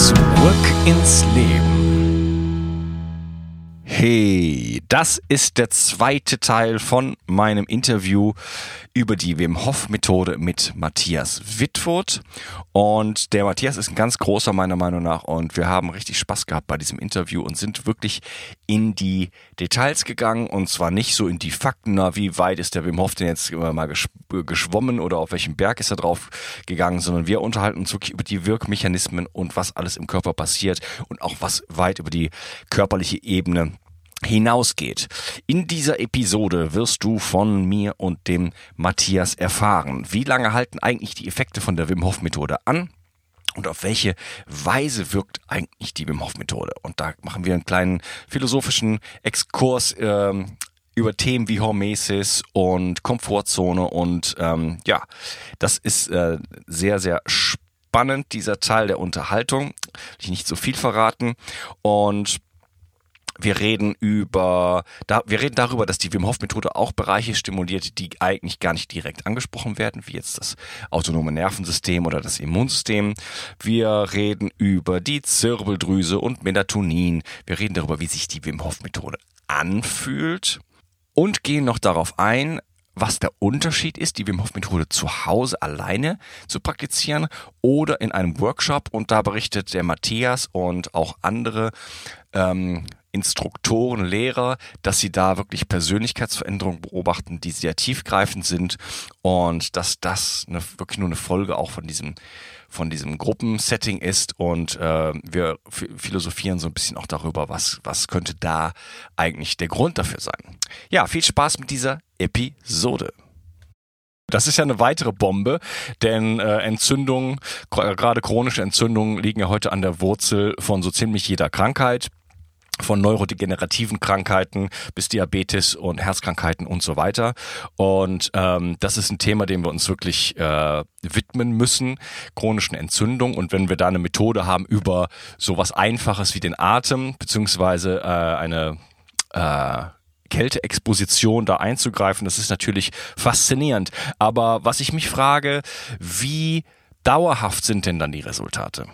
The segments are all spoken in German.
Zurück ins Leben. Hey, das ist der zweite Teil von meinem Interview über die Wim Hof Methode mit Matthias Wittfurt. Und der Matthias ist ein ganz großer meiner Meinung nach. Und wir haben richtig Spaß gehabt bei diesem Interview und sind wirklich in die Details gegangen. Und zwar nicht so in die Fakten, na, wie weit ist der Wim Hof denn jetzt mal geschwommen oder auf welchem Berg ist er drauf gegangen, sondern wir unterhalten uns wirklich über die Wirkmechanismen und was alles im Körper passiert und auch was weit über die körperliche Ebene hinausgeht. In dieser Episode wirst du von mir und dem Matthias erfahren, wie lange halten eigentlich die Effekte von der Wim Hof Methode an und auf welche Weise wirkt eigentlich die Wim Hof Methode. Und da machen wir einen kleinen philosophischen Exkurs ähm, über Themen wie Hormesis und Komfortzone und ähm, ja, das ist äh, sehr, sehr spannend, dieser Teil der Unterhaltung. Will ich nicht so viel verraten und wir reden über, da, wir reden darüber, dass die Wim Hof Methode auch Bereiche stimuliert, die eigentlich gar nicht direkt angesprochen werden, wie jetzt das autonome Nervensystem oder das Immunsystem. Wir reden über die Zirbeldrüse und Melatonin. Wir reden darüber, wie sich die Wim Hof Methode anfühlt und gehen noch darauf ein, was der Unterschied ist, die Wim Hof Methode zu Hause alleine zu praktizieren oder in einem Workshop. Und da berichtet der Matthias und auch andere ähm, Instruktoren, Lehrer, dass sie da wirklich Persönlichkeitsveränderungen beobachten, die sehr tiefgreifend sind und dass das eine, wirklich nur eine Folge auch von diesem von diesem Gruppensetting ist und äh, wir philosophieren so ein bisschen auch darüber, was was könnte da eigentlich der Grund dafür sein. Ja, viel Spaß mit dieser Episode. Das ist ja eine weitere Bombe, denn äh, Entzündungen, gerade chronische Entzündungen liegen ja heute an der Wurzel von so ziemlich jeder Krankheit von neurodegenerativen Krankheiten bis Diabetes und Herzkrankheiten und so weiter. Und ähm, das ist ein Thema, dem wir uns wirklich äh, widmen müssen, chronischen Entzündungen. Und wenn wir da eine Methode haben über sowas Einfaches wie den Atem, beziehungsweise äh, eine äh, Kälteexposition da einzugreifen, das ist natürlich faszinierend. Aber was ich mich frage, wie dauerhaft sind denn dann die Resultate?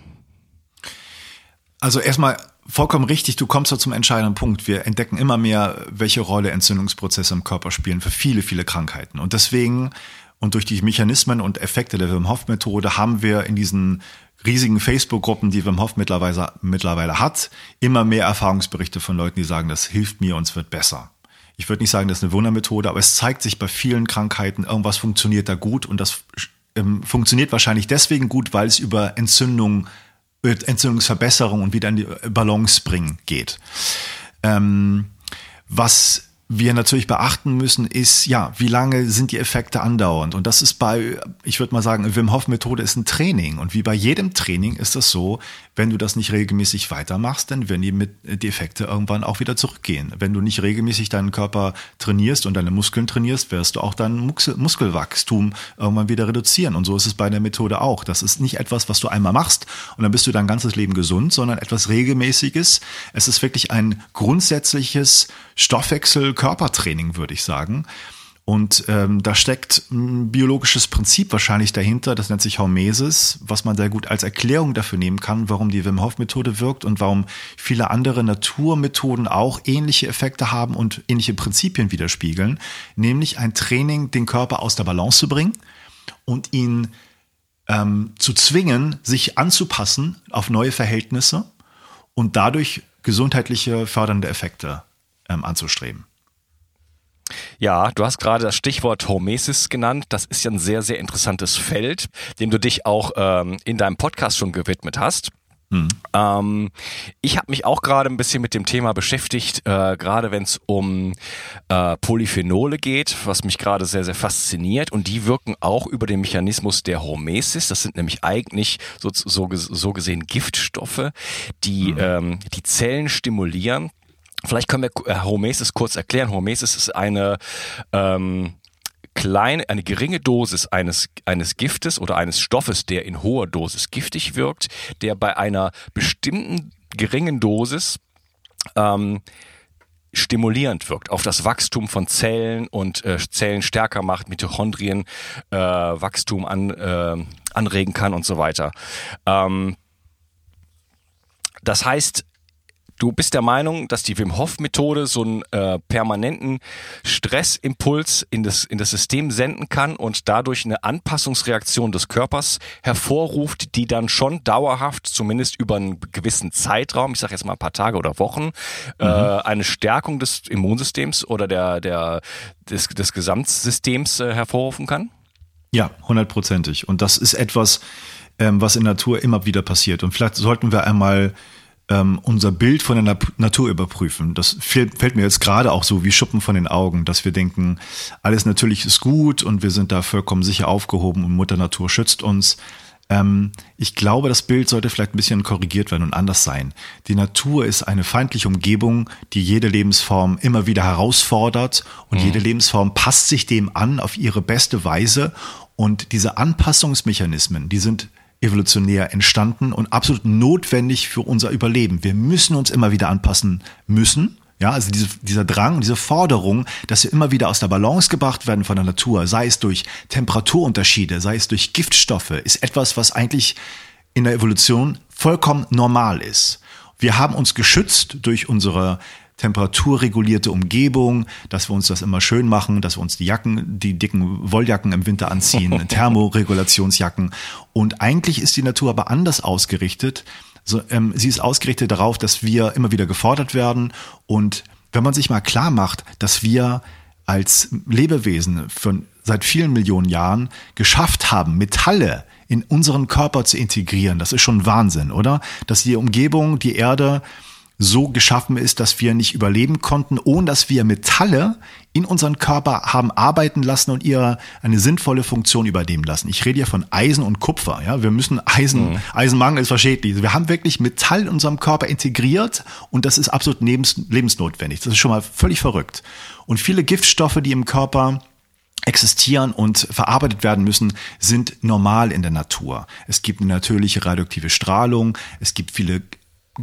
Also erstmal vollkommen richtig, du kommst da zum entscheidenden Punkt. Wir entdecken immer mehr, welche Rolle Entzündungsprozesse im Körper spielen für viele, viele Krankheiten. Und deswegen und durch die Mechanismen und Effekte der Wim Hof Methode haben wir in diesen riesigen Facebook-Gruppen, die Wim Hof mittlerweile, mittlerweile hat, immer mehr Erfahrungsberichte von Leuten, die sagen, das hilft mir und es wird besser. Ich würde nicht sagen, das ist eine Wundermethode, aber es zeigt sich bei vielen Krankheiten, irgendwas funktioniert da gut und das ähm, funktioniert wahrscheinlich deswegen gut, weil es über Entzündungen Entzündungsverbesserung und wieder in die Balance bringen geht. Ähm, was wir natürlich beachten müssen, ist, ja, wie lange sind die Effekte andauernd? Und das ist bei, ich würde mal sagen, Wim Hof Methode ist ein Training. Und wie bei jedem Training ist das so, wenn du das nicht regelmäßig weitermachst, dann werden die, mit, die Effekte irgendwann auch wieder zurückgehen. Wenn du nicht regelmäßig deinen Körper trainierst und deine Muskeln trainierst, wirst du auch dein Muskelwachstum irgendwann wieder reduzieren. Und so ist es bei der Methode auch. Das ist nicht etwas, was du einmal machst und dann bist du dein ganzes Leben gesund, sondern etwas Regelmäßiges. Es ist wirklich ein grundsätzliches Stoffwechsel-Körpertraining, würde ich sagen. Und ähm, da steckt ein biologisches Prinzip wahrscheinlich dahinter, das nennt sich Hormesis, was man sehr gut als Erklärung dafür nehmen kann, warum die Wim Hof Methode wirkt und warum viele andere Naturmethoden auch ähnliche Effekte haben und ähnliche Prinzipien widerspiegeln, nämlich ein Training, den Körper aus der Balance zu bringen und ihn ähm, zu zwingen, sich anzupassen auf neue Verhältnisse und dadurch gesundheitliche fördernde Effekte ähm, anzustreben. Ja, du hast gerade das Stichwort Hormesis genannt. Das ist ja ein sehr, sehr interessantes Feld, dem du dich auch ähm, in deinem Podcast schon gewidmet hast. Mhm. Ähm, ich habe mich auch gerade ein bisschen mit dem Thema beschäftigt, äh, gerade wenn es um äh, Polyphenole geht, was mich gerade sehr, sehr fasziniert. Und die wirken auch über den Mechanismus der Hormesis. Das sind nämlich eigentlich so, so, so gesehen Giftstoffe, die mhm. ähm, die Zellen stimulieren. Vielleicht können wir äh, kurz erklären. Hormesis ist eine ähm, kleine, eine geringe Dosis eines, eines Giftes oder eines Stoffes, der in hoher Dosis giftig wirkt, der bei einer bestimmten geringen Dosis ähm, stimulierend wirkt auf das Wachstum von Zellen und äh, Zellen stärker macht, Mitochondrien äh, Wachstum an, äh, anregen kann und so weiter. Ähm, das heißt, Du bist der Meinung, dass die Wim Hof Methode so einen äh, permanenten Stressimpuls in das, in das System senden kann und dadurch eine Anpassungsreaktion des Körpers hervorruft, die dann schon dauerhaft, zumindest über einen gewissen Zeitraum, ich sage jetzt mal ein paar Tage oder Wochen, äh, mhm. äh, eine Stärkung des Immunsystems oder der, der, des, des Gesamtsystems äh, hervorrufen kann? Ja, hundertprozentig. Und das ist etwas, ähm, was in Natur immer wieder passiert. Und vielleicht sollten wir einmal ähm, unser Bild von der Natur überprüfen. Das fällt, fällt mir jetzt gerade auch so wie Schuppen von den Augen, dass wir denken, alles natürlich ist gut und wir sind da vollkommen sicher aufgehoben und Mutter Natur schützt uns. Ähm, ich glaube, das Bild sollte vielleicht ein bisschen korrigiert werden und anders sein. Die Natur ist eine feindliche Umgebung, die jede Lebensform immer wieder herausfordert und mhm. jede Lebensform passt sich dem an auf ihre beste Weise. Und diese Anpassungsmechanismen, die sind evolutionär entstanden und absolut notwendig für unser Überleben. Wir müssen uns immer wieder anpassen müssen. Ja, also diese, dieser Drang, diese Forderung, dass wir immer wieder aus der Balance gebracht werden von der Natur, sei es durch Temperaturunterschiede, sei es durch Giftstoffe, ist etwas, was eigentlich in der Evolution vollkommen normal ist. Wir haben uns geschützt durch unsere temperaturregulierte Umgebung, dass wir uns das immer schön machen, dass wir uns die Jacken, die dicken Wolljacken im Winter anziehen, Thermoregulationsjacken. Und eigentlich ist die Natur aber anders ausgerichtet. So, ähm, sie ist ausgerichtet darauf, dass wir immer wieder gefordert werden. Und wenn man sich mal klar macht, dass wir als Lebewesen von seit vielen Millionen Jahren geschafft haben, Metalle in unseren Körper zu integrieren, das ist schon Wahnsinn, oder? Dass die Umgebung, die Erde so geschaffen ist, dass wir nicht überleben konnten, ohne dass wir Metalle in unseren Körper haben arbeiten lassen und ihr eine sinnvolle Funktion übernehmen lassen. Ich rede hier von Eisen und Kupfer. Ja, wir müssen Eisen, mhm. Eisenmangel ist verschädlich. Wir haben wirklich Metall in unserem Körper integriert und das ist absolut lebensnotwendig. Das ist schon mal völlig verrückt. Und viele Giftstoffe, die im Körper existieren und verarbeitet werden müssen, sind normal in der Natur. Es gibt eine natürliche radioaktive Strahlung, es gibt viele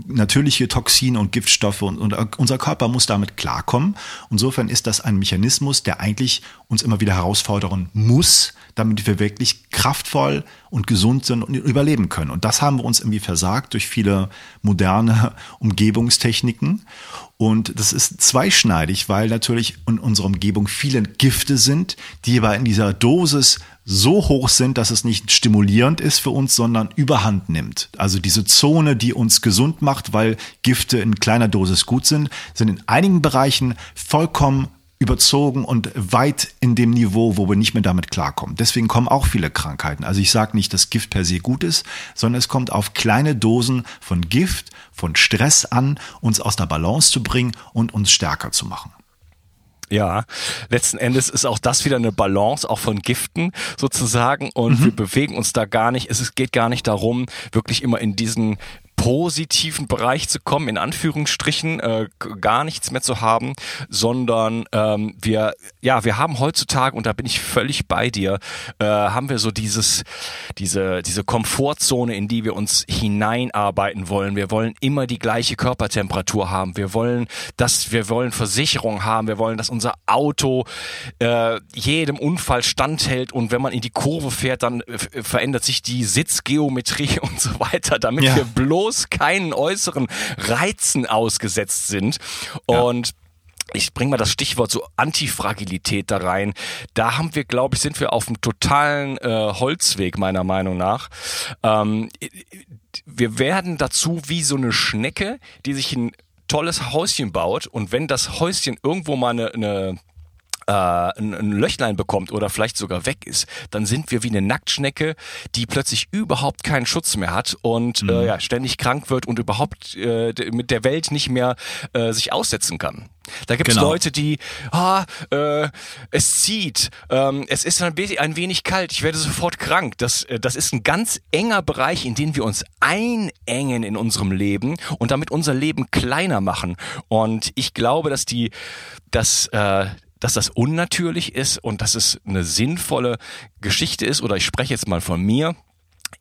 natürliche Toxine und Giftstoffe und, und, unser Körper muss damit klarkommen. Insofern ist das ein Mechanismus, der eigentlich uns immer wieder herausfordern muss, damit wir wirklich kraftvoll und gesund sind und überleben können. Und das haben wir uns irgendwie versagt durch viele moderne Umgebungstechniken. Und das ist zweischneidig, weil natürlich in unserer Umgebung viele Gifte sind, die aber in dieser Dosis so hoch sind, dass es nicht stimulierend ist für uns, sondern überhand nimmt. Also diese Zone, die uns gesund macht, weil Gifte in kleiner Dosis gut sind, sind in einigen Bereichen vollkommen überzogen und weit in dem Niveau, wo wir nicht mehr damit klarkommen. Deswegen kommen auch viele Krankheiten. Also ich sage nicht, dass Gift per se gut ist, sondern es kommt auf kleine Dosen von Gift, von Stress an, uns aus der Balance zu bringen und uns stärker zu machen. Ja, letzten Endes ist auch das wieder eine Balance, auch von Giften sozusagen. Und mhm. wir bewegen uns da gar nicht. Es geht gar nicht darum, wirklich immer in diesen positiven Bereich zu kommen, in Anführungsstrichen, äh, gar nichts mehr zu haben, sondern ähm, wir, ja, wir haben heutzutage, und da bin ich völlig bei dir, äh, haben wir so dieses, diese, diese Komfortzone, in die wir uns hineinarbeiten wollen. Wir wollen immer die gleiche Körpertemperatur haben. Wir wollen, dass wir wollen Versicherung haben. Wir wollen, dass unser Auto äh, jedem Unfall standhält und wenn man in die Kurve fährt, dann äh, verändert sich die Sitzgeometrie und so weiter, damit ja. wir bloß bloß keinen äußeren Reizen ausgesetzt sind. Und ja ich bringe mal das Stichwort so Antifragilität da rein. Da haben wir, glaube ich, sind wir auf einem totalen äh, Holzweg meiner Meinung nach. Ähm, wir werden dazu wie so eine Schnecke, die sich ein tolles Häuschen baut und wenn das Häuschen irgendwo mal eine, eine äh, ein, ein Löchlein bekommt oder vielleicht sogar weg ist, dann sind wir wie eine Nacktschnecke, die plötzlich überhaupt keinen Schutz mehr hat und mhm. äh, ja, ständig krank wird und überhaupt äh, mit der Welt nicht mehr äh, sich aussetzen kann. Da gibt es genau. Leute, die, ah, äh, es zieht, ähm, es ist ein, ein wenig kalt, ich werde sofort krank. Das, äh, das ist ein ganz enger Bereich, in den wir uns einengen in unserem Leben und damit unser Leben kleiner machen. Und ich glaube, dass die, dass äh, dass das unnatürlich ist und dass es eine sinnvolle Geschichte ist, oder ich spreche jetzt mal von mir,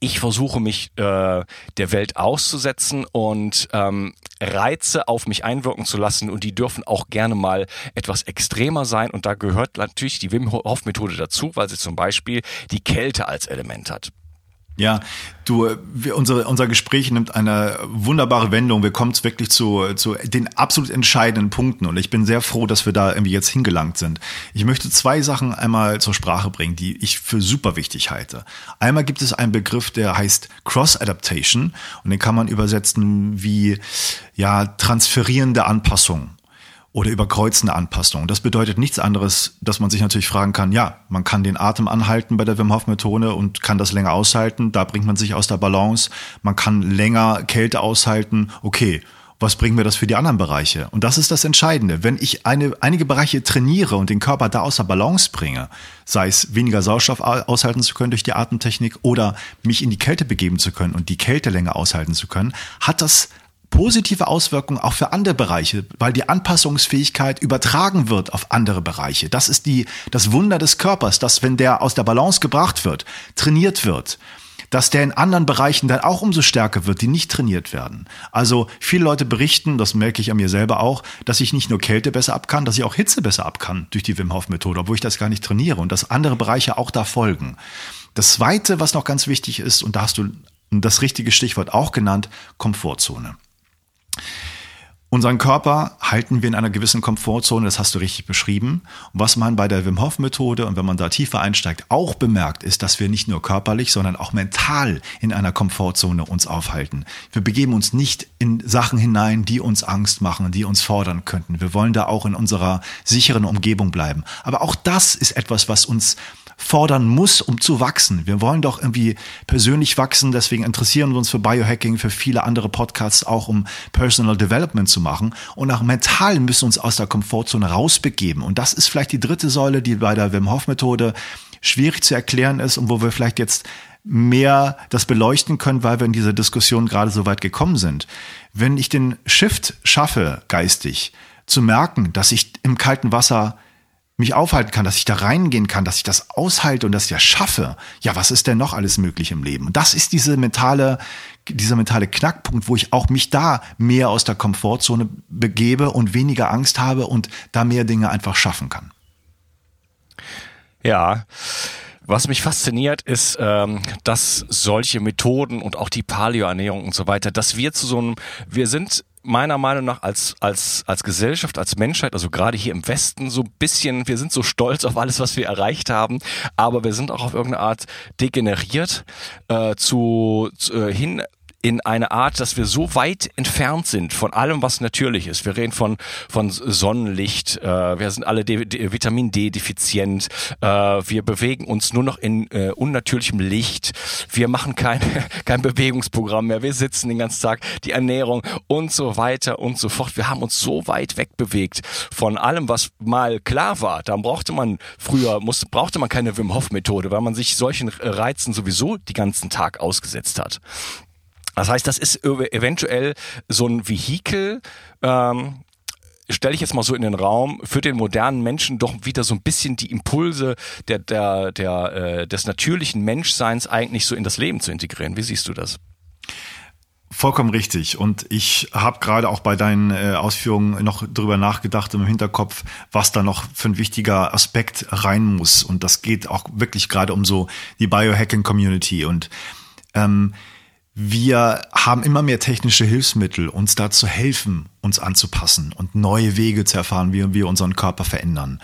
ich versuche mich äh, der Welt auszusetzen und ähm, Reize auf mich einwirken zu lassen. Und die dürfen auch gerne mal etwas extremer sein. Und da gehört natürlich die Wim Hof Methode dazu, weil sie zum Beispiel die Kälte als Element hat. Ja, du, wir, unsere, unser Gespräch nimmt eine wunderbare Wendung. Wir kommen wirklich zu, zu den absolut entscheidenden Punkten und ich bin sehr froh, dass wir da irgendwie jetzt hingelangt sind. Ich möchte zwei Sachen einmal zur Sprache bringen, die ich für super wichtig halte. Einmal gibt es einen Begriff, der heißt Cross-Adaptation und den kann man übersetzen wie, ja, transferierende Anpassung oder überkreuzende Anpassungen. Das bedeutet nichts anderes, dass man sich natürlich fragen kann, ja, man kann den Atem anhalten bei der Wim Hof Methode und kann das länger aushalten, da bringt man sich aus der Balance, man kann länger Kälte aushalten, okay, was bringen wir das für die anderen Bereiche? Und das ist das Entscheidende. Wenn ich eine, einige Bereiche trainiere und den Körper da aus der Balance bringe, sei es weniger Sauerstoff aushalten zu können durch die Atemtechnik oder mich in die Kälte begeben zu können und die Kälte länger aushalten zu können, hat das positive Auswirkungen auch für andere Bereiche, weil die Anpassungsfähigkeit übertragen wird auf andere Bereiche. Das ist die, das Wunder des Körpers, dass wenn der aus der Balance gebracht wird, trainiert wird, dass der in anderen Bereichen dann auch umso stärker wird, die nicht trainiert werden. Also viele Leute berichten, das merke ich an mir selber auch, dass ich nicht nur Kälte besser ab kann, dass ich auch Hitze besser ab kann durch die Wim Hof Methode, obwohl ich das gar nicht trainiere und dass andere Bereiche auch da folgen. Das zweite, was noch ganz wichtig ist, und da hast du das richtige Stichwort auch genannt, Komfortzone. Unseren Körper halten wir in einer gewissen Komfortzone, das hast du richtig beschrieben. Und was man bei der Wim Hof Methode und wenn man da tiefer einsteigt auch bemerkt, ist, dass wir nicht nur körperlich, sondern auch mental in einer Komfortzone uns aufhalten. Wir begeben uns nicht in Sachen hinein, die uns Angst machen, die uns fordern könnten. Wir wollen da auch in unserer sicheren Umgebung bleiben. Aber auch das ist etwas, was uns fordern muss, um zu wachsen. Wir wollen doch irgendwie persönlich wachsen, deswegen interessieren wir uns für Biohacking, für viele andere Podcasts auch, um Personal Development zu machen. Und auch mental müssen wir uns aus der Komfortzone rausbegeben. Und das ist vielleicht die dritte Säule, die bei der Wim Hof Methode schwierig zu erklären ist und wo wir vielleicht jetzt mehr das beleuchten können, weil wir in dieser Diskussion gerade so weit gekommen sind. Wenn ich den Shift schaffe, geistig, zu merken, dass ich im kalten Wasser mich aufhalten kann, dass ich da reingehen kann, dass ich das aushalte und dass ich schaffe. Ja, was ist denn noch alles möglich im Leben? Und das ist diese mentale, dieser mentale Knackpunkt, wo ich auch mich da mehr aus der Komfortzone begebe und weniger Angst habe und da mehr Dinge einfach schaffen kann. Ja. Was mich fasziniert, ist, ähm, dass solche Methoden und auch die Paleo-Ernährung und so weiter, dass wir zu so einem, wir sind meiner Meinung nach als, als, als Gesellschaft, als Menschheit, also gerade hier im Westen, so ein bisschen, wir sind so stolz auf alles, was wir erreicht haben, aber wir sind auch auf irgendeine Art degeneriert äh, zu, zu äh, hin in eine Art, dass wir so weit entfernt sind von allem, was natürlich ist. Wir reden von, von Sonnenlicht, äh, wir sind alle D, D, Vitamin D defizient, äh, wir bewegen uns nur noch in äh, unnatürlichem Licht, wir machen kein, kein Bewegungsprogramm mehr, wir sitzen den ganzen Tag, die Ernährung und so weiter und so fort. Wir haben uns so weit wegbewegt von allem, was mal klar war. Da brauchte man früher, musste, brauchte man keine Wim Hof Methode, weil man sich solchen Reizen sowieso die ganzen Tag ausgesetzt hat. Das heißt, das ist eventuell so ein Vehikel, ähm, stelle ich jetzt mal so in den Raum, für den modernen Menschen doch wieder so ein bisschen die Impulse der, der, der, äh, des natürlichen Menschseins eigentlich so in das Leben zu integrieren. Wie siehst du das? Vollkommen richtig. Und ich habe gerade auch bei deinen äh, Ausführungen noch drüber nachgedacht im Hinterkopf, was da noch für ein wichtiger Aspekt rein muss. Und das geht auch wirklich gerade um so die Biohacking-Community. Und ähm, wir haben immer mehr technische Hilfsmittel, uns da zu helfen, uns anzupassen und neue Wege zu erfahren, wie wir unseren Körper verändern.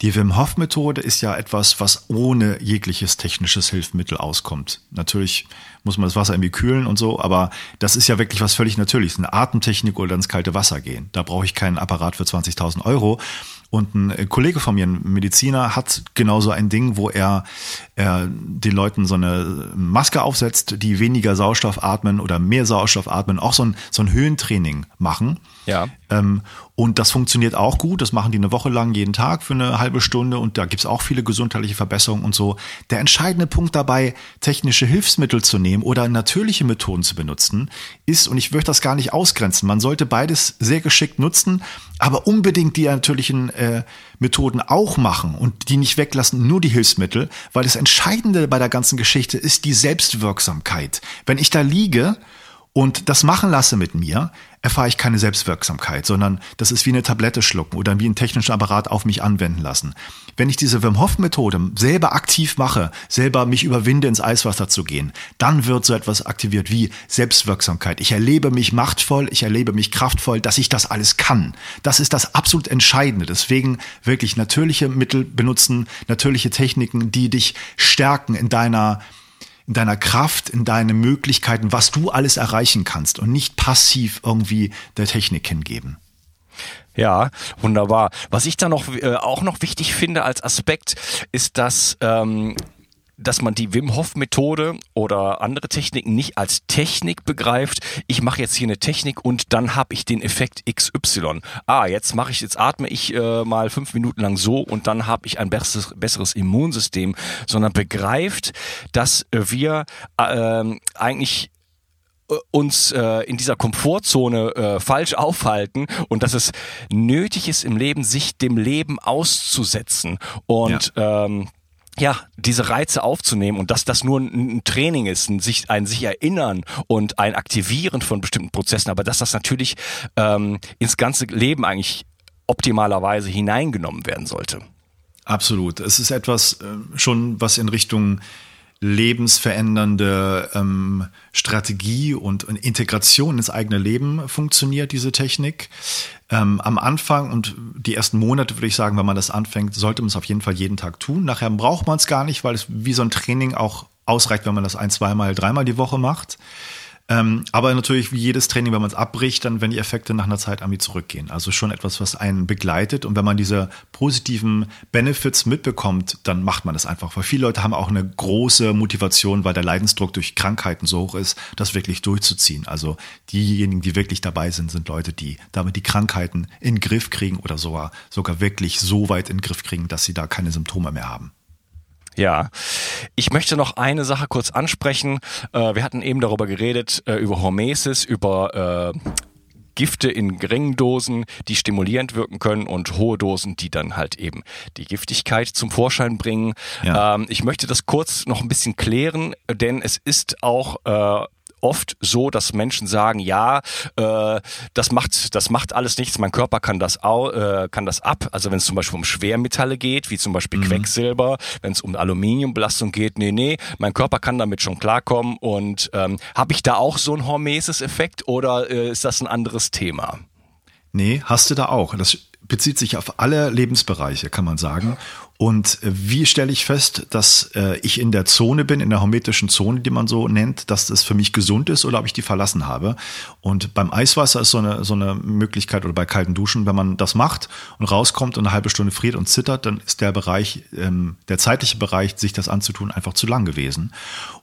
Die Wim Hof Methode ist ja etwas, was ohne jegliches technisches Hilfsmittel auskommt. Natürlich muss man das Wasser irgendwie kühlen und so, aber das ist ja wirklich was völlig Natürliches. Eine Atemtechnik oder ins kalte Wasser gehen. Da brauche ich keinen Apparat für 20.000 Euro. Und ein Kollege von mir, ein Mediziner, hat genauso ein Ding, wo er, er den Leuten so eine Maske aufsetzt, die weniger Sauerstoff atmen oder mehr Sauerstoff atmen, auch so ein, so ein Höhentraining machen. Ja. Ähm, und das funktioniert auch gut. Das machen die eine Woche lang jeden Tag für eine halbe Stunde und da gibt's auch viele gesundheitliche Verbesserungen und so. Der entscheidende Punkt dabei, technische Hilfsmittel zu nehmen oder natürliche Methoden zu benutzen, ist, und ich möchte das gar nicht ausgrenzen, man sollte beides sehr geschickt nutzen, aber unbedingt die natürlichen äh, Methoden auch machen und die nicht weglassen, nur die Hilfsmittel, weil das Entscheidende bei der ganzen Geschichte ist die Selbstwirksamkeit. Wenn ich da liege und das machen lasse mit mir, erfahre ich keine Selbstwirksamkeit, sondern das ist wie eine Tablette schlucken oder wie einen technischen Apparat auf mich anwenden lassen. Wenn ich diese Wim Hof Methode selber aktiv mache, selber mich überwinde, ins Eiswasser zu gehen, dann wird so etwas aktiviert wie Selbstwirksamkeit. Ich erlebe mich machtvoll, ich erlebe mich kraftvoll, dass ich das alles kann. Das ist das absolut Entscheidende. Deswegen wirklich natürliche Mittel benutzen, natürliche Techniken, die dich stärken in deiner in deiner Kraft, in deinen Möglichkeiten, was du alles erreichen kannst und nicht passiv irgendwie der Technik hingeben. Ja, wunderbar. Was ich da noch äh, auch noch wichtig finde als Aspekt, ist, dass ähm, dass man die Wim Hof Methode oder andere Techniken nicht als Technik begreift. Ich mache jetzt hier eine Technik und dann habe ich den Effekt XY. Ah, jetzt mache ich, jetzt atme ich äh, mal fünf Minuten lang so und dann habe ich ein besseres, besseres Immunsystem, sondern begreift, dass wir äh, eigentlich uns äh, in dieser Komfortzone äh, falsch aufhalten und dass es nötig ist im Leben, sich dem Leben auszusetzen. Und ja. ähm, ja, diese Reize aufzunehmen und dass das nur ein, Training ist, ein sich, ein sich erinnern und ein Aktivieren von bestimmten Prozessen, aber dass das natürlich ähm, ins ganze Leben eigentlich optimalerweise hineingenommen werden sollte. Absolut. Es ist etwas äh, schon, was in Richtung lebensverändernde ähm, Strategie und, und Integration ins eigene Leben funktioniert, diese Technik. Ähm, am Anfang und die ersten Monate würde ich sagen, wenn man das anfängt, sollte man es auf jeden Fall jeden Tag tun. Nachher braucht man es gar nicht, weil es wie so ein Training auch ausreicht, wenn man das ein, zweimal, dreimal die Woche macht. Ähm, aber natürlich wie jedes Training, wenn man es abbricht, dann wenn die Effekte nach einer Zeit irgendwie zurückgehen. Also schon etwas, was einen begleitet. Und wenn man diese positiven Benefits mitbekommt, dann macht man das einfach. Weil viele Leute haben auch eine große Motivation, weil der Leidensdruck durch Krankheiten so hoch ist, das wirklich durchzuziehen. Also diejenigen, die wirklich dabei sind, sind Leute, die damit die Krankheiten in den Griff kriegen oder sogar, sogar wirklich so weit in den Griff kriegen, dass sie da keine Symptome mehr haben. Ja, ich möchte noch eine Sache kurz ansprechen. Äh, wir hatten eben darüber geredet, äh, über Hormesis, über äh, Gifte in geringen Dosen, die stimulierend wirken können und hohe Dosen, die dann halt eben die Giftigkeit zum Vorschein bringen. Ja. Ähm, ich möchte das kurz noch ein bisschen klären, denn es ist auch äh, oft so, dass Menschen sagen, ja, äh, das macht, das macht alles nichts, mein Körper kann das, au, äh, kann das ab. Also wenn es zum Beispiel um Schwermetalle geht, wie zum Beispiel mhm. Quecksilber, wenn es um Aluminiumbelastung geht, nee, nee, mein Körper kann damit schon klarkommen. Und ähm, habe ich da auch so einen Hormesis-Effekt oder äh, ist das ein anderes Thema? Nee, hast du da auch. Das bezieht sich auf alle Lebensbereiche, kann man sagen. Und äh, wie stelle ich fest, dass äh, ich in der Zone bin, in der hermetischen Zone, die man so nennt, dass das für mich gesund ist oder ob ich die verlassen habe? Und beim Eiswasser ist so eine, so eine Möglichkeit oder bei kalten Duschen, wenn man das macht und rauskommt und eine halbe Stunde friert und zittert, dann ist der Bereich, ähm, der zeitliche Bereich, sich das anzutun, einfach zu lang gewesen.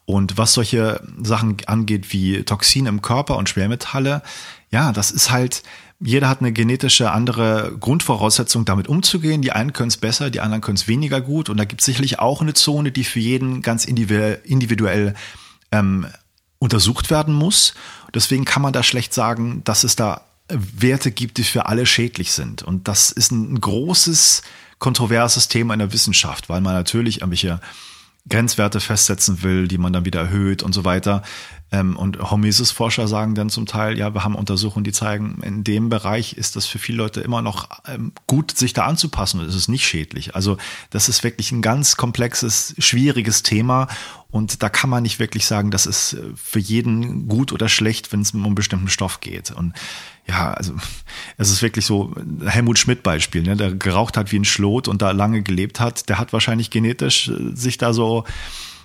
Und was solche Sachen angeht wie Toxine im Körper und Schwermetalle, ja, das ist halt, jeder hat eine genetische andere Grundvoraussetzung, damit umzugehen. Die einen können es besser, die anderen können es weniger gut. Und da gibt es sicherlich auch eine Zone, die für jeden ganz individuell, ähm, untersucht werden muss. Deswegen kann man da schlecht sagen, dass es da Werte gibt, die für alle schädlich sind. Und das ist ein großes, kontroverses Thema in der Wissenschaft, weil man natürlich irgendwelche Grenzwerte festsetzen will, die man dann wieder erhöht und so weiter. Ähm, und Hormesis-Forscher sagen dann zum Teil, ja, wir haben Untersuchungen, die zeigen, in dem Bereich ist das für viele Leute immer noch ähm, gut, sich da anzupassen und es ist nicht schädlich. Also das ist wirklich ein ganz komplexes, schwieriges Thema Und da kann man nicht wirklich sagen, das ist äh, für jeden gut oder schlecht, wenn es um einen bestimmten Stoff geht. Und ja, also es ist wirklich so Helmut Schmidt Beispiel, ne, der geraucht hat wie ein Schlot und da lange gelebt hat, der hat wahrscheinlich genetisch äh, sich da so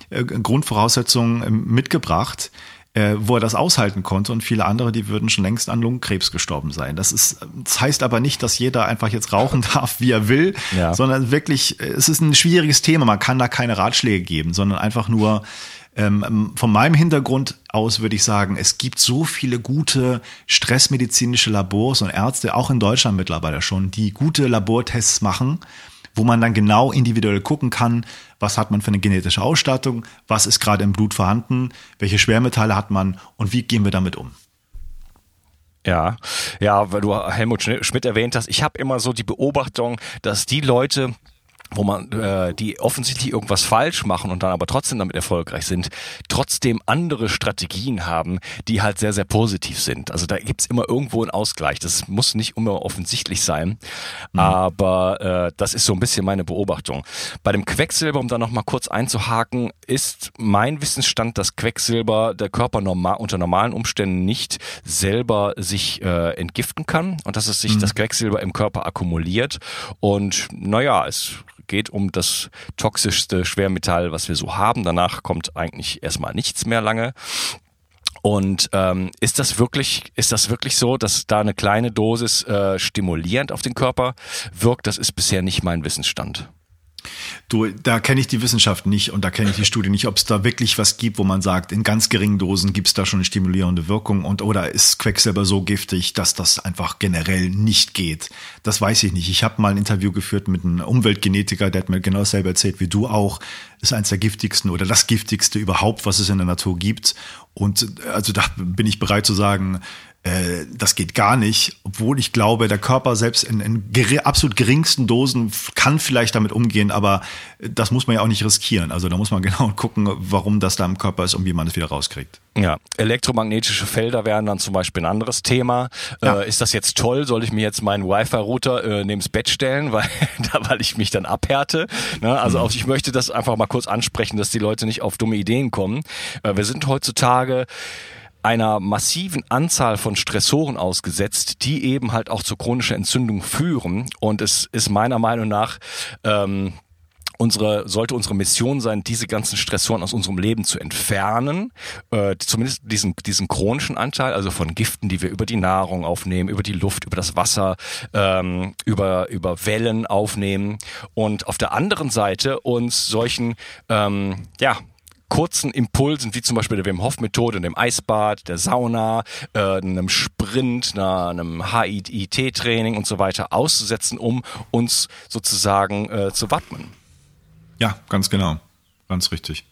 äh, Grundvoraussetzungen mitgebracht, äh, wo er das aushalten konnte und viele andere, die würden schon längst an Lungenkrebs gestorben sein. Das ist, das heißt aber nicht, dass jeder einfach jetzt rauchen darf, wie er will, ja. sondern wirklich, es ist ein schwieriges Thema. Man kann da keine Ratschläge geben, sondern einfach nur, ähm, von meinem Hintergrund aus würde ich sagen, es gibt so viele gute stressmedizinische Labors und Ärzte, auch in Deutschland mittlerweile schon, die gute Labortests machen wo man dann genau individuell gucken kann, was hat man für eine genetische Ausstattung, was ist gerade im Blut vorhanden, welche Schwermetalle hat man und wie gehen wir damit um. Ja, ja, weil du Helmut Schmidt erwähnt hast, ich habe immer so die Beobachtung, dass die Leute, wo man, äh, die offensichtlich irgendwas falsch machen und dann aber trotzdem damit erfolgreich sind, trotzdem andere Strategien haben, die halt sehr, sehr positiv sind. Also da gibt's immer irgendwo einen Ausgleich. Das muss nicht immer offensichtlich sein, mhm. aber äh, das ist so ein bisschen meine Beobachtung. Bei dem Quecksilber, um da nochmal kurz einzuhaken, ist mein Wissensstand, dass Quecksilber der Körper normal, unter normalen Umständen nicht selber sich äh, entgiften kann und dass es sich mhm. das Quecksilber im Körper akkumuliert und naja, es geht um das toxischste Schwermetall, was wir so haben. Danach kommt eigentlich erstmal nichts mehr lange. Und ähm, ist das wirklich, ist das wirklich so, dass da eine kleine Dosis äh, stimulierend auf den Körper wirkt? Das ist bisher nicht mein Wissensstand. Du, da kenne ich die Wissenschaft nicht und da kenne ich die Studie nicht, ob es da wirklich was gibt, wo man sagt, in ganz geringen Dosen gibt es da schon eine stimulierende Wirkung und oder ist Quecksilber so giftig, dass das einfach generell nicht geht. Das weiß ich nicht. Ich habe mal ein Interview geführt mit einem Umweltgenetiker, der hat mir genau dasselbe erzählt wie du auch. Ist eins der giftigsten oder das giftigste überhaupt, was es in der Natur gibt. Und also da bin ich bereit zu sagen, äh, das geht gar nicht, obwohl ich glaube, der Körper selbst in, in ger absolut geringsten Dosen kann vielleicht damit umgehen, aber das muss man ja auch nicht riskieren. Also da muss man genau gucken, warum das da im Körper ist und wie man es wieder rauskriegt. Ja, elektromagnetische Felder wären dann zum Beispiel ein anderes Thema. Ja. Äh, ist das jetzt toll? Soll ich mir jetzt meinen Wi-Fi-Router äh, neben das Bett stellen, weil, weil ich mich dann abhärte? Ne? Also mhm. auch, ich möchte das einfach mal kurz ansprechen, dass die Leute nicht auf dumme Ideen kommen. Äh, wir sind heutzutage einer massiven Anzahl von Stressoren ausgesetzt, die eben halt auch zur chronischen Entzündung führen. Und es ist meiner Meinung nach ähm, unsere, sollte unsere Mission sein, diese ganzen Stressoren aus unserem Leben zu entfernen, äh, zumindest diesen, diesen chronischen Anteil, also von Giften, die wir über die Nahrung aufnehmen, über die Luft, über das Wasser, ähm, über, über Wellen aufnehmen und auf der anderen Seite uns solchen, ähm, ja, kurzen Impulsen, wie zum Beispiel der Wim Hof Methode, dem Eisbad, der Sauna, äh, einem Sprint, einer, einem HIIT-Training und so weiter auszusetzen, um uns sozusagen äh, zu wappnen. Ja, ganz genau. Ganz richtig.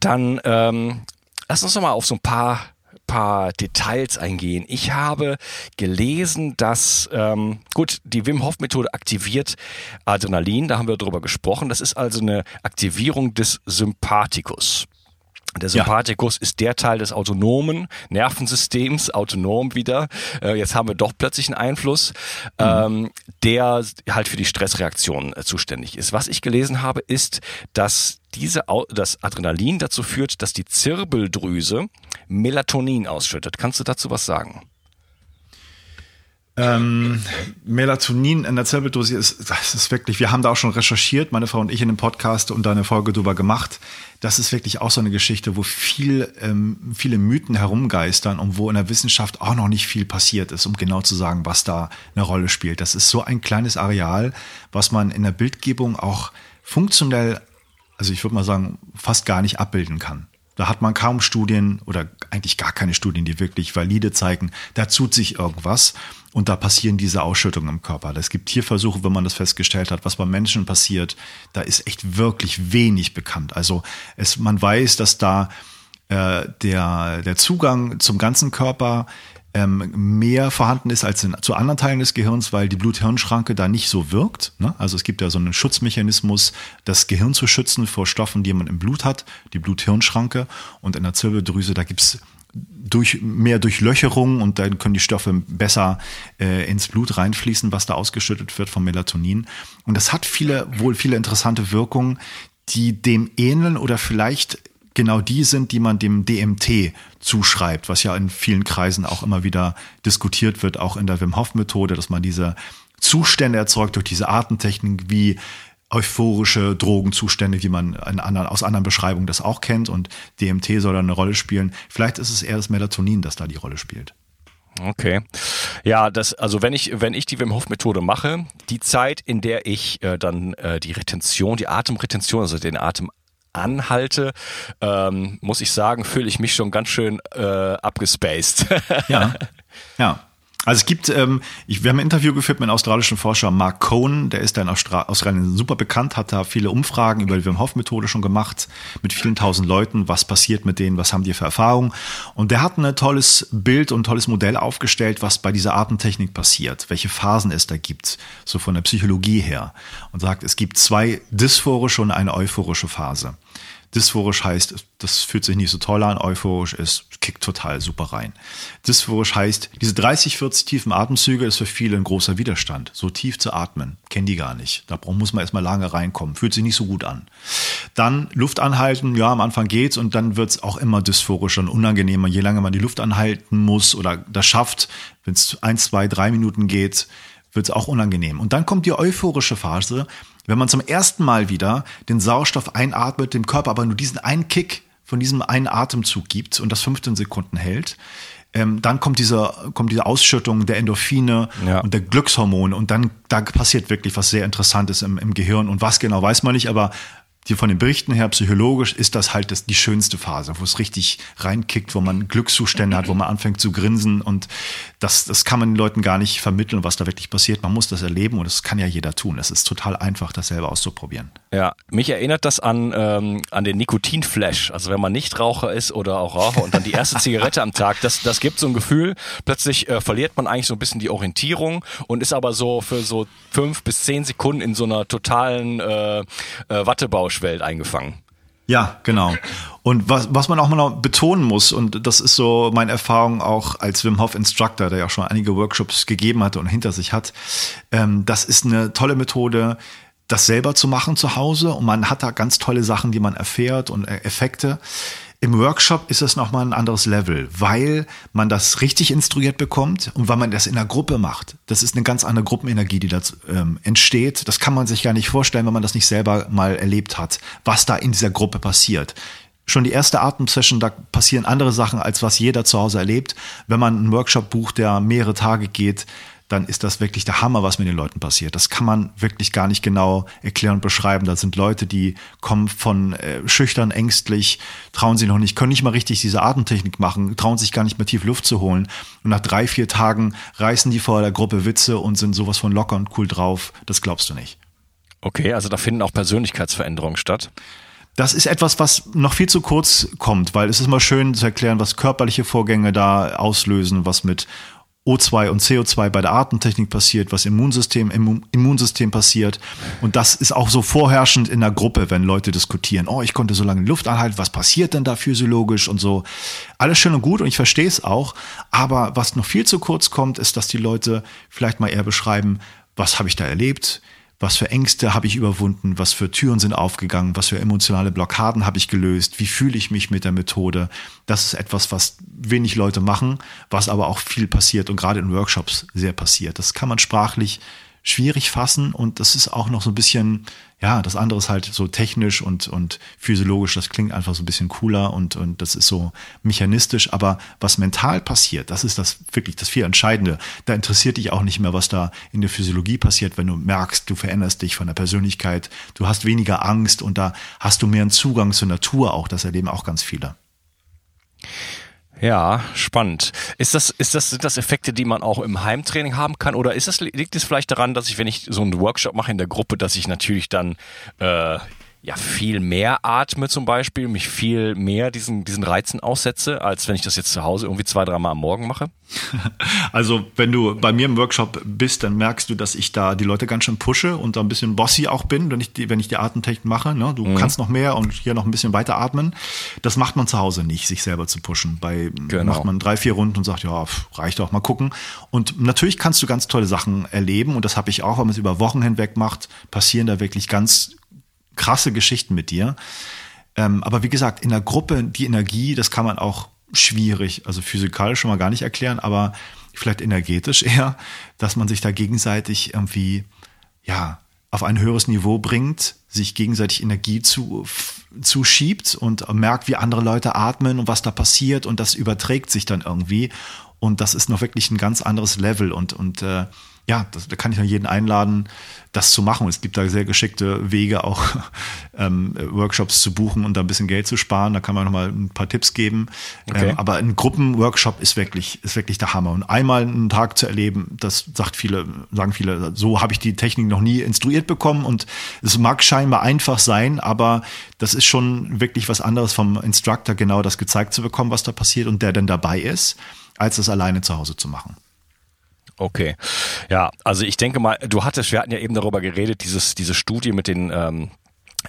Dann ähm, lass uns noch mal auf so ein paar paar Details eingehen. Ich habe gelesen, dass, ähm, gut, die Wim Hof Methode aktiviert Adrenalin, da haben wir drüber gesprochen. Das ist also eine Aktivierung des Sympathikus. Der Sympathikus ja. ist der Teil des autonomen Nervensystems, autonom wieder. Äh, jetzt haben wir doch plötzlich einen Einfluss, mhm. ähm, der halt für die Stressreaktion äh, zuständig ist. Was ich gelesen habe, ist, dass diese, das Adrenalin dazu führt, dass die Zirbeldrüse Melatonin ausschüttet. Kannst du dazu was sagen? Ähm, Melatonin in der Zirbeldrüse ist, das ist wirklich, wir haben da auch schon recherchiert, meine Frau und ich in dem Podcast und da eine Folge drüber gemacht. Das ist wirklich auch so eine Geschichte, wo viel, ähm, viele Mythen herumgeistern und wo in der Wissenschaft auch noch nicht viel passiert ist, um genau zu sagen, was da eine Rolle spielt. Das ist so ein kleines Areal, was man in der Bildgebung auch funktionell, also ich würde mal sagen, fast gar nicht abbilden kann. Da hat man kaum Studien oder eigentlich gar keine Studien, die wirklich valide zeigen, da tut sich irgendwas und da passieren diese Ausschüttungen im Körper. Es gibt Tierversuche, wenn man das festgestellt hat, was bei Menschen passiert, da ist echt wirklich wenig bekannt. Also es, man weiß, dass da äh, der, der Zugang zum ganzen Körper ähm, mehr vorhanden ist als in, zu anderen Teilen des Gehirns, weil die Blut-Hirn-Schranke da nicht so wirkt. Ne? Also es gibt ja so einen Schutzmechanismus, das Gehirn zu schützen vor Stoffen, die man im Blut hat, die Blut-Hirn-Schranke. Und in der Zirbeldrüse, da gibt's durch mehr Durchlöcherung und dann können die Stoffe besser äh, ins Blut reinfließen, was da ausgeschüttet wird vom Melatonin. Und das hat viele, wohl viele interessante Wirkungen, die dem ähneln oder vielleicht genau die sind, die man dem DMT zuschreibt, was ja in vielen Kreisen auch immer wieder diskutiert wird, auch in der Wim Hof Methode, dass man diese Zustände erzeugt durch diese Artentechnik wie euphorische Drogenzustände, wie man anderen, aus anderen Beschreibungen das auch kennt und DMT soll da eine Rolle spielen. Vielleicht ist es eher das Melatonin, das da die Rolle spielt. Okay. Ja, das, also wenn ich, wenn ich die Wim Hof Methode mache, die Zeit, in der ich äh, dann äh, die Retention, die Atemretention, also den Atem anhalte, ähm, muss ich sagen, fühle ich mich schon ganz schön äh, abgespaced. ja. Ja. Also es gibt, ähm, ich, wir haben ein Interview geführt mit einem australischen Forscher, Mark Cohn, der ist da in Austra Australien super bekannt, hat da viele Umfragen über die Wim Hof Methode schon gemacht, mit vielen tausend Leuten, was passiert mit denen, was haben die für Erfahrungen. Und der hat ein tolles Bild und tolles Modell aufgestellt, was bei dieser Atemtechnik passiert, welche Phasen es da gibt, so von der Psychologie her. Und sagt, es gibt zwei dysphorische und eine euphorische Phase. Dysphorisch heißt, das fühlt sich nicht so toll an, euphorisch ist, kickt total super rein. Dysphorisch heißt, diese 30, 40 tiefen Atemzüge ist für viele ein großer Widerstand. So tief zu atmen, kennen die gar nicht. Da muss man erstmal lange reinkommen, fühlt sich nicht so gut an. Dann Luft anhalten, ja, am Anfang geht's und dann wird's auch immer dysphorischer und unangenehmer, je länger man die Luft anhalten muss oder das schafft, wenn es ein, zwei, drei Minuten geht, wird's auch unangenehm. Und dann kommt die euphorische Phase, wenn man zum ersten Mal wieder den Sauerstoff einatmet, dem Körper aber nur diesen einen Kick von diesem einen Atemzug gibt und das 15 Sekunden hält, ähm, dann kommt diese, kommt diese Ausschüttung der Endorphine ja. und der Glückshormone und dann da passiert wirklich was sehr Interessantes im, im Gehirn und was genau weiß man nicht, aber die von den Berichten her psychologisch ist das halt das, die schönste Phase, wo es richtig reinkickt, wo man Glückszustände hat, wo man anfängt zu grinsen und das, das kann man den Leuten gar nicht vermitteln, was da wirklich passiert. Man muss das erleben und das kann ja jeder tun. Es ist total einfach, das selber auszuprobieren. Ja, mich erinnert das an, ähm, an den Nikotinflash. Also wenn man nicht Raucher ist oder auch Raucher und dann die erste Zigarette am Tag, das, das gibt so ein Gefühl, plötzlich äh, verliert man eigentlich so ein bisschen die Orientierung und ist aber so für so fünf bis zehn Sekunden in so einer totalen äh, äh, Wattebausch Welt eingefangen. Ja, genau. Und was, was man auch mal noch betonen muss, und das ist so meine Erfahrung auch als Wim Hof Instructor, der ja schon einige Workshops gegeben hatte und hinter sich hat, ähm, das ist eine tolle Methode, das selber zu machen zu Hause. Und man hat da ganz tolle Sachen, die man erfährt und Effekte. Im Workshop ist es nochmal ein anderes Level, weil man das richtig instruiert bekommt und weil man das in einer Gruppe macht. Das ist eine ganz andere Gruppenenergie, die da ähm, entsteht. Das kann man sich gar nicht vorstellen, wenn man das nicht selber mal erlebt hat, was da in dieser Gruppe passiert schon die erste Atemsession, da passieren andere Sachen, als was jeder zu Hause erlebt. Wenn man einen Workshop bucht, der mehrere Tage geht, dann ist das wirklich der Hammer, was mit den Leuten passiert. Das kann man wirklich gar nicht genau erklären und beschreiben. Da sind Leute, die kommen von äh, schüchtern, ängstlich, trauen sich noch nicht, können nicht mal richtig diese Atemtechnik machen, trauen sich gar nicht mehr tief Luft zu holen. Und nach drei, vier Tagen reißen die vor der Gruppe Witze und sind sowas von locker und cool drauf. Das glaubst du nicht. Okay, also da finden auch Persönlichkeitsveränderungen statt. Das ist etwas, was noch viel zu kurz kommt, weil es ist mal schön zu erklären, was körperliche Vorgänge da auslösen, was mit O2 und CO2 bei der Atemtechnik passiert, was im Immunsystem, im Immunsystem passiert. Und das ist auch so vorherrschend in der Gruppe, wenn Leute diskutieren, oh, ich konnte so lange Luft anhalten, was passiert denn da physiologisch und so. Alles schön und gut und ich verstehe es auch. Aber was noch viel zu kurz kommt, ist, dass die Leute vielleicht mal eher beschreiben, was habe ich da erlebt? Was für Ängste habe ich überwunden, was für Türen sind aufgegangen, was für emotionale Blockaden habe ich gelöst, wie fühle ich mich mit der Methode. Das ist etwas, was wenig Leute machen, was aber auch viel passiert und gerade in Workshops sehr passiert. Das kann man sprachlich schwierig fassen und das ist auch noch so ein bisschen, ja, das andere ist halt so technisch und, und physiologisch, das klingt einfach so ein bisschen cooler und, und das ist so mechanistisch, aber was mental passiert, das ist das wirklich das viel Entscheidende. Da interessiert dich auch nicht mehr, was da in der Physiologie passiert, wenn du merkst, du veränderst dich von der Persönlichkeit, du hast weniger Angst und da hast du mehr einen Zugang zur Natur auch, das erleben auch ganz viele. Ja, spannend. Ist das, ist das, sind das Effekte, die man auch im Heimtraining haben kann? Oder ist das, liegt es vielleicht daran, dass ich, wenn ich so einen Workshop mache in der Gruppe, dass ich natürlich dann äh, ja viel mehr atme zum Beispiel, mich viel mehr diesen, diesen Reizen aussetze, als wenn ich das jetzt zu Hause irgendwie zwei, dreimal am Morgen mache? Also wenn du bei mir im Workshop bist, dann merkst du, dass ich da die Leute ganz schön pushe und da ein bisschen bossy auch bin, wenn ich die, wenn ich die Atemtechnik mache. Ne? Du mhm. kannst noch mehr und hier noch ein bisschen weiter atmen. Das macht man zu Hause nicht, sich selber zu pushen. Bei genau. macht man drei, vier Runden und sagt, ja, reicht doch, mal gucken. Und natürlich kannst du ganz tolle Sachen erleben und das habe ich auch, wenn man es über Wochen hinweg macht, passieren da wirklich ganz krasse Geschichten mit dir. Ähm, aber wie gesagt, in der Gruppe die Energie, das kann man auch schwierig, also physikalisch schon mal gar nicht erklären, aber vielleicht energetisch eher, dass man sich da gegenseitig irgendwie, ja, auf ein höheres Niveau bringt, sich gegenseitig Energie zu, zuschiebt und merkt, wie andere Leute atmen und was da passiert und das überträgt sich dann irgendwie. Und das ist noch wirklich ein ganz anderes Level und, und äh, ja, das, da kann ich nur jeden einladen, das zu machen. Es gibt da sehr geschickte Wege, auch ähm, Workshops zu buchen und da ein bisschen Geld zu sparen. Da kann man nochmal ein paar Tipps geben. Okay. Ähm, aber ein Gruppenworkshop ist wirklich, ist wirklich der Hammer. Und einmal einen Tag zu erleben, das sagt viele, sagen viele, so habe ich die Technik noch nie instruiert bekommen. Und es mag scheinbar einfach sein, aber das ist schon wirklich was anderes vom Instructor, genau das gezeigt zu bekommen, was da passiert und der dann dabei ist, als es alleine zu Hause zu machen. Okay. Ja, also ich denke mal, du hattest, wir hatten ja eben darüber geredet, dieses, diese Studie mit den ähm,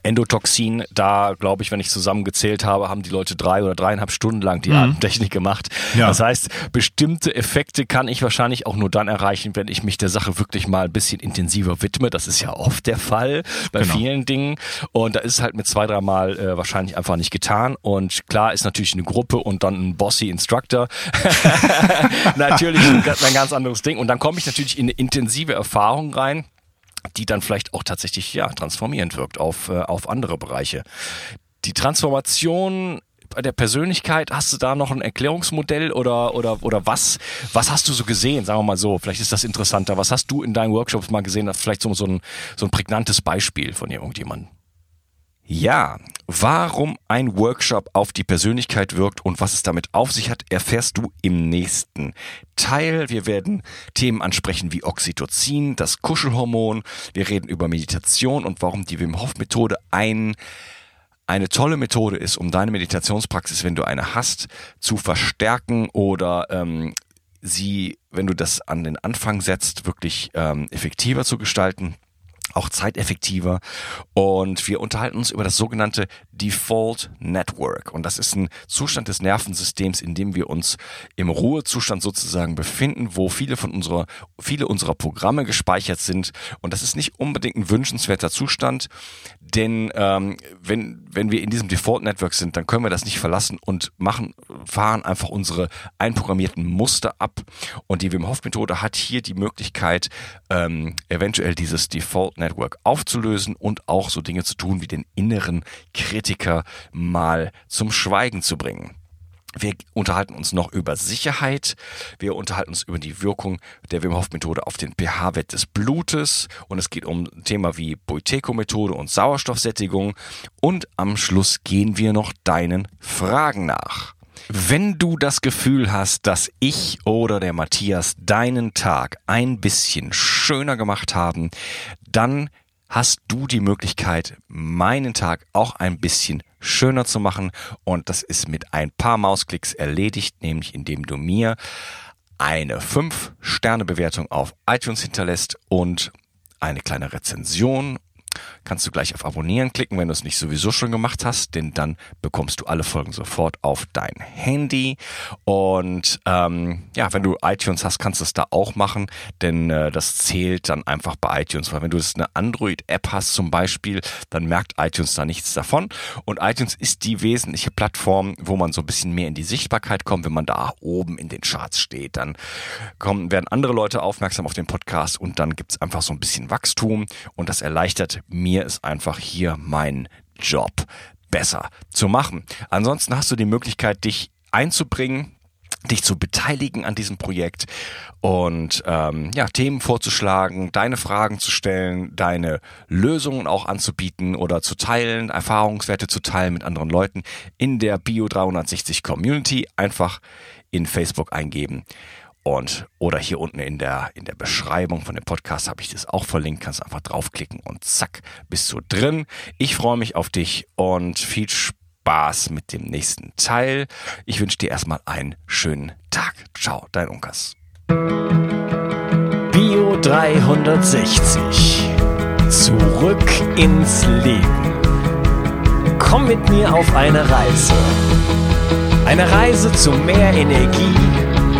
Endotoxin, da glaube ich, wenn ich zusammengezählt habe, haben die Leute drei oder dreieinhalb Stunden lang die mhm. Atemtechnik gemacht. Ja. Das heißt, bestimmte Effekte kann ich wahrscheinlich auch nur dann erreichen, wenn ich mich der Sache wirklich mal ein bisschen intensiver widme. Das ist ja oft der Fall bei genau. vielen Dingen. Und da ist es halt mit zwei, dreimal äh, wahrscheinlich einfach nicht getan. Und klar ist natürlich eine Gruppe und dann ein bossy Instructor natürlich ein, ein ganz anderes Ding. Und dann komme ich natürlich in eine intensive Erfahrung rein die dann vielleicht auch tatsächlich ja transformierend wirkt auf, äh, auf andere Bereiche. Die Transformation bei der Persönlichkeit, hast du da noch ein Erklärungsmodell oder, oder, oder was, was hast du so gesehen? Sagen wir mal so, vielleicht ist das interessanter. Was hast du in deinen Workshops mal gesehen? Vielleicht so, so, ein, so ein prägnantes Beispiel von irgendjemandem. Ja, warum ein Workshop auf die Persönlichkeit wirkt und was es damit auf sich hat, erfährst du im nächsten Teil. Wir werden Themen ansprechen wie Oxytocin, das Kuschelhormon. Wir reden über Meditation und warum die Wim Hof Methode ein eine tolle Methode ist, um deine Meditationspraxis, wenn du eine hast, zu verstärken oder ähm, sie, wenn du das an den Anfang setzt, wirklich ähm, effektiver zu gestalten auch zeiteffektiver. Und wir unterhalten uns über das sogenannte Default Network. Und das ist ein Zustand des Nervensystems, in dem wir uns im Ruhezustand sozusagen befinden, wo viele von unserer, viele unserer Programme gespeichert sind. Und das ist nicht unbedingt ein wünschenswerter Zustand, denn ähm, wenn, wenn wir in diesem Default Network sind, dann können wir das nicht verlassen und machen, fahren einfach unsere einprogrammierten Muster ab. Und die Wim Hof Methode hat hier die Möglichkeit, ähm, eventuell dieses Default Network aufzulösen und auch so Dinge zu tun wie den inneren Kritiker mal zum Schweigen zu bringen. Wir unterhalten uns noch über Sicherheit. Wir unterhalten uns über die Wirkung der Wim Hof Methode auf den pH-Wert des Blutes. Und es geht um Thema wie Boiteco Methode und Sauerstoffsättigung. Und am Schluss gehen wir noch deinen Fragen nach. Wenn du das Gefühl hast, dass ich oder der Matthias deinen Tag ein bisschen schöner gemacht haben, dann hast du die Möglichkeit, meinen Tag auch ein bisschen schöner zu machen. Und das ist mit ein paar Mausklicks erledigt, nämlich indem du mir eine 5-Sterne-Bewertung auf iTunes hinterlässt und eine kleine Rezension kannst du gleich auf Abonnieren klicken, wenn du es nicht sowieso schon gemacht hast, denn dann bekommst du alle Folgen sofort auf dein Handy. Und ähm, ja, wenn du iTunes hast, kannst du es da auch machen, denn äh, das zählt dann einfach bei iTunes. Weil wenn du jetzt eine Android-App hast zum Beispiel, dann merkt iTunes da nichts davon. Und iTunes ist die wesentliche Plattform, wo man so ein bisschen mehr in die Sichtbarkeit kommt. Wenn man da oben in den Charts steht, dann kommen, werden andere Leute aufmerksam auf den Podcast und dann gibt's einfach so ein bisschen Wachstum und das erleichtert mir es einfach hier meinen Job besser zu machen. Ansonsten hast du die Möglichkeit, dich einzubringen, dich zu beteiligen an diesem Projekt und ähm, ja, Themen vorzuschlagen, deine Fragen zu stellen, deine Lösungen auch anzubieten oder zu teilen, Erfahrungswerte zu teilen mit anderen Leuten in der Bio 360 Community. Einfach in Facebook eingeben und oder hier unten in der, in der Beschreibung von dem Podcast habe ich das auch verlinkt. Kannst einfach draufklicken und zack, bist du drin. Ich freue mich auf dich und viel Spaß mit dem nächsten Teil. Ich wünsche dir erstmal einen schönen Tag. Ciao, dein Unkas. Bio 360. Zurück ins Leben. Komm mit mir auf eine Reise. Eine Reise zu mehr Energie